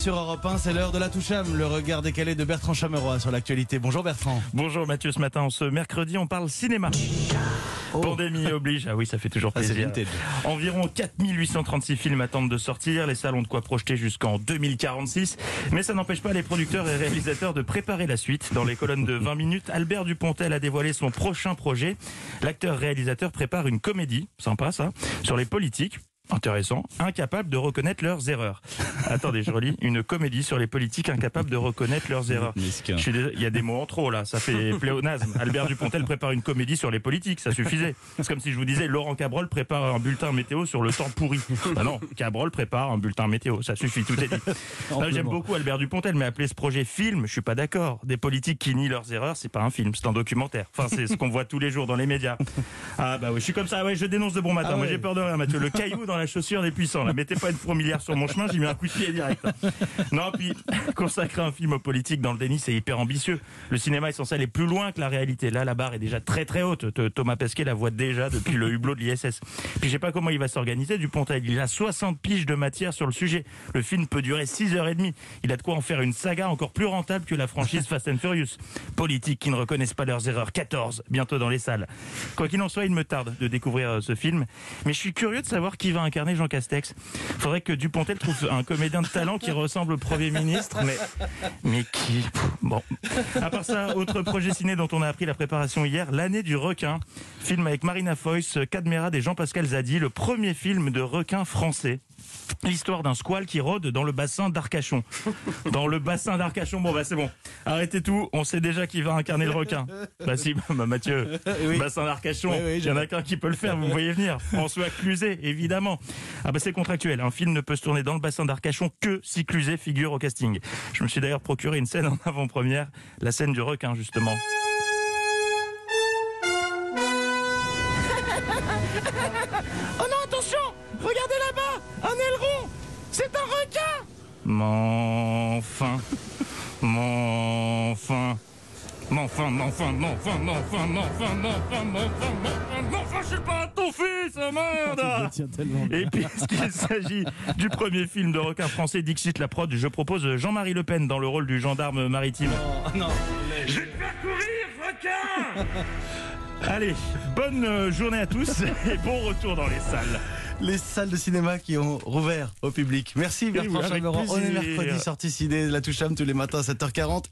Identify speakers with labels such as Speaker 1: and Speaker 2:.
Speaker 1: Sur Europe 1, c'est l'heure de la toucham, le regard décalé de Bertrand Chameroy sur l'actualité. Bonjour Bertrand.
Speaker 2: Bonjour Mathieu, ce matin, ce mercredi, on parle cinéma. Pandémie oblige, ah oui, ça fait toujours plaisir. Environ 4836 films attendent de sortir, les salles ont de quoi projeter jusqu'en 2046, mais ça n'empêche pas les producteurs et réalisateurs de préparer la suite. Dans les colonnes de 20 minutes, Albert Dupontel a dévoilé son prochain projet. L'acteur-réalisateur prépare une comédie, sympa ça, sur les politiques. Intéressant, incapables de reconnaître leurs erreurs. Attendez, je relis. Une comédie sur les politiques incapables de reconnaître leurs erreurs. Je suis il y a des mots en trop là, ça fait pléonasme. Albert Dupontel prépare une comédie sur les politiques, ça suffisait. C'est comme si je vous disais Laurent Cabrol prépare un bulletin météo sur le temps pourri. Ah non, Cabrol prépare un bulletin météo, ça suffit, tout est dit. J'aime beaucoup Albert Dupontel, mais appeler ce projet film, je suis pas d'accord. Des politiques qui nient leurs erreurs, c'est pas un film, c'est un documentaire. Enfin, c'est ce qu'on voit tous les jours dans les médias. Ah bah oui, je suis comme ça, ouais, je dénonce de bon matin.
Speaker 1: Ah
Speaker 2: Moi j'ai peur de rien, Mathieu. Le caillou dans la chaussure des puissants. Là. Mettez pas une fourmilière sur mon chemin, j'y mets un coup de pied direct. Non, puis consacrer un film aux politiques dans le déni, c'est hyper ambitieux. Le cinéma est censé aller plus loin que la réalité. Là, la barre est déjà très très haute. Thomas Pesquet la voit déjà depuis le hublot de l'ISS. Puis je sais pas comment il va s'organiser. Dupontel, il a 60 piges de matière sur le sujet. Le film peut durer 6 heures et demie. Il a de quoi en faire une saga encore plus rentable que la franchise Fast and Furious. Politiques qui ne reconnaissent pas leurs erreurs. 14, bientôt dans les salles. Quoi qu'il en soit, il me tarde de découvrir euh, ce film. Mais je suis curieux de savoir qui va incarner Jean Castex. Faudrait que Dupontel trouve un comédien de talent qui ressemble au Premier ministre. Mais, mais qui Bon. À part ça, autre projet ciné dont on a appris la préparation hier, L'année du requin. Film avec Marina Foïs, Cadmerade et Jean-Pascal Zadi. Le premier film de requin français. L'histoire d'un squale qui rôde dans le bassin d'Arcachon. Dans le bassin d'Arcachon, bon bah c'est bon. Arrêtez tout, on sait déjà qui va incarner le requin. Bah si, bah Mathieu,
Speaker 1: Oui.
Speaker 2: bassin d'Arcachon,
Speaker 1: Oui, oui,
Speaker 2: il y en a qu'un qui peut le faire, vous voyez venir. François Cluzet, évidemment. Ah bah c'est contractuel, un film ne peut se tourner dans le bassin d'Arcachon que si Cluzet figure au casting. Je me suis d'ailleurs procuré une scène en avant-première, la scène du requin justement. Oh non, attention! Regardez là-bas! Un aileron! C'est un requin! Mon enfin Mon enfin Mon enfin, mon enfin, mon enfin, mon enfin, mon enfin, mon enfin, mon enfin, mon enfin, mon enfin, je suis pas ton fils, oh merde et puisqu'il s'agit du premier film de requin français Dixit la prod, je propose Jean-Marie Le Pen dans le rôle du gendarme maritime.
Speaker 1: Oh, non.
Speaker 2: Je vais te faire courir, requin Allez, bonne euh, journée à tous et bon retour dans les salles.
Speaker 1: Les salles de cinéma qui ont rouvert au public. Merci Bertrand
Speaker 2: avec
Speaker 1: Chameroy. On est mercredi, sortie ciné, la toucham tous les matins à 7h40.